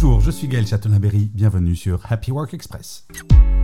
Bonjour, je suis Gaël Chatonaberry, bienvenue sur Happy Work Express.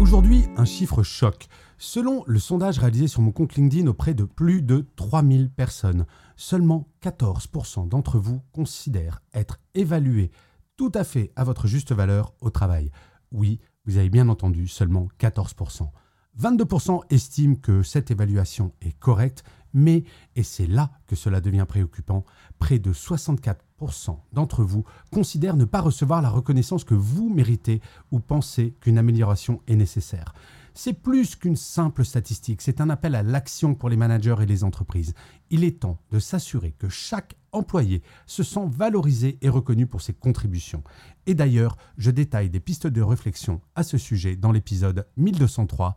Aujourd'hui, un chiffre choc. Selon le sondage réalisé sur mon compte LinkedIn auprès de plus de 3000 personnes, seulement 14% d'entre vous considèrent être évalués tout à fait à votre juste valeur au travail. Oui, vous avez bien entendu, seulement 14%. 22% estiment que cette évaluation est correcte, mais, et c'est là que cela devient préoccupant, près de 64% d'entre vous considèrent ne pas recevoir la reconnaissance que vous méritez ou pensez qu'une amélioration est nécessaire. C'est plus qu'une simple statistique, c'est un appel à l'action pour les managers et les entreprises. Il est temps de s'assurer que chaque employé se sent valorisé et reconnu pour ses contributions. Et d'ailleurs, je détaille des pistes de réflexion à ce sujet dans l'épisode 1203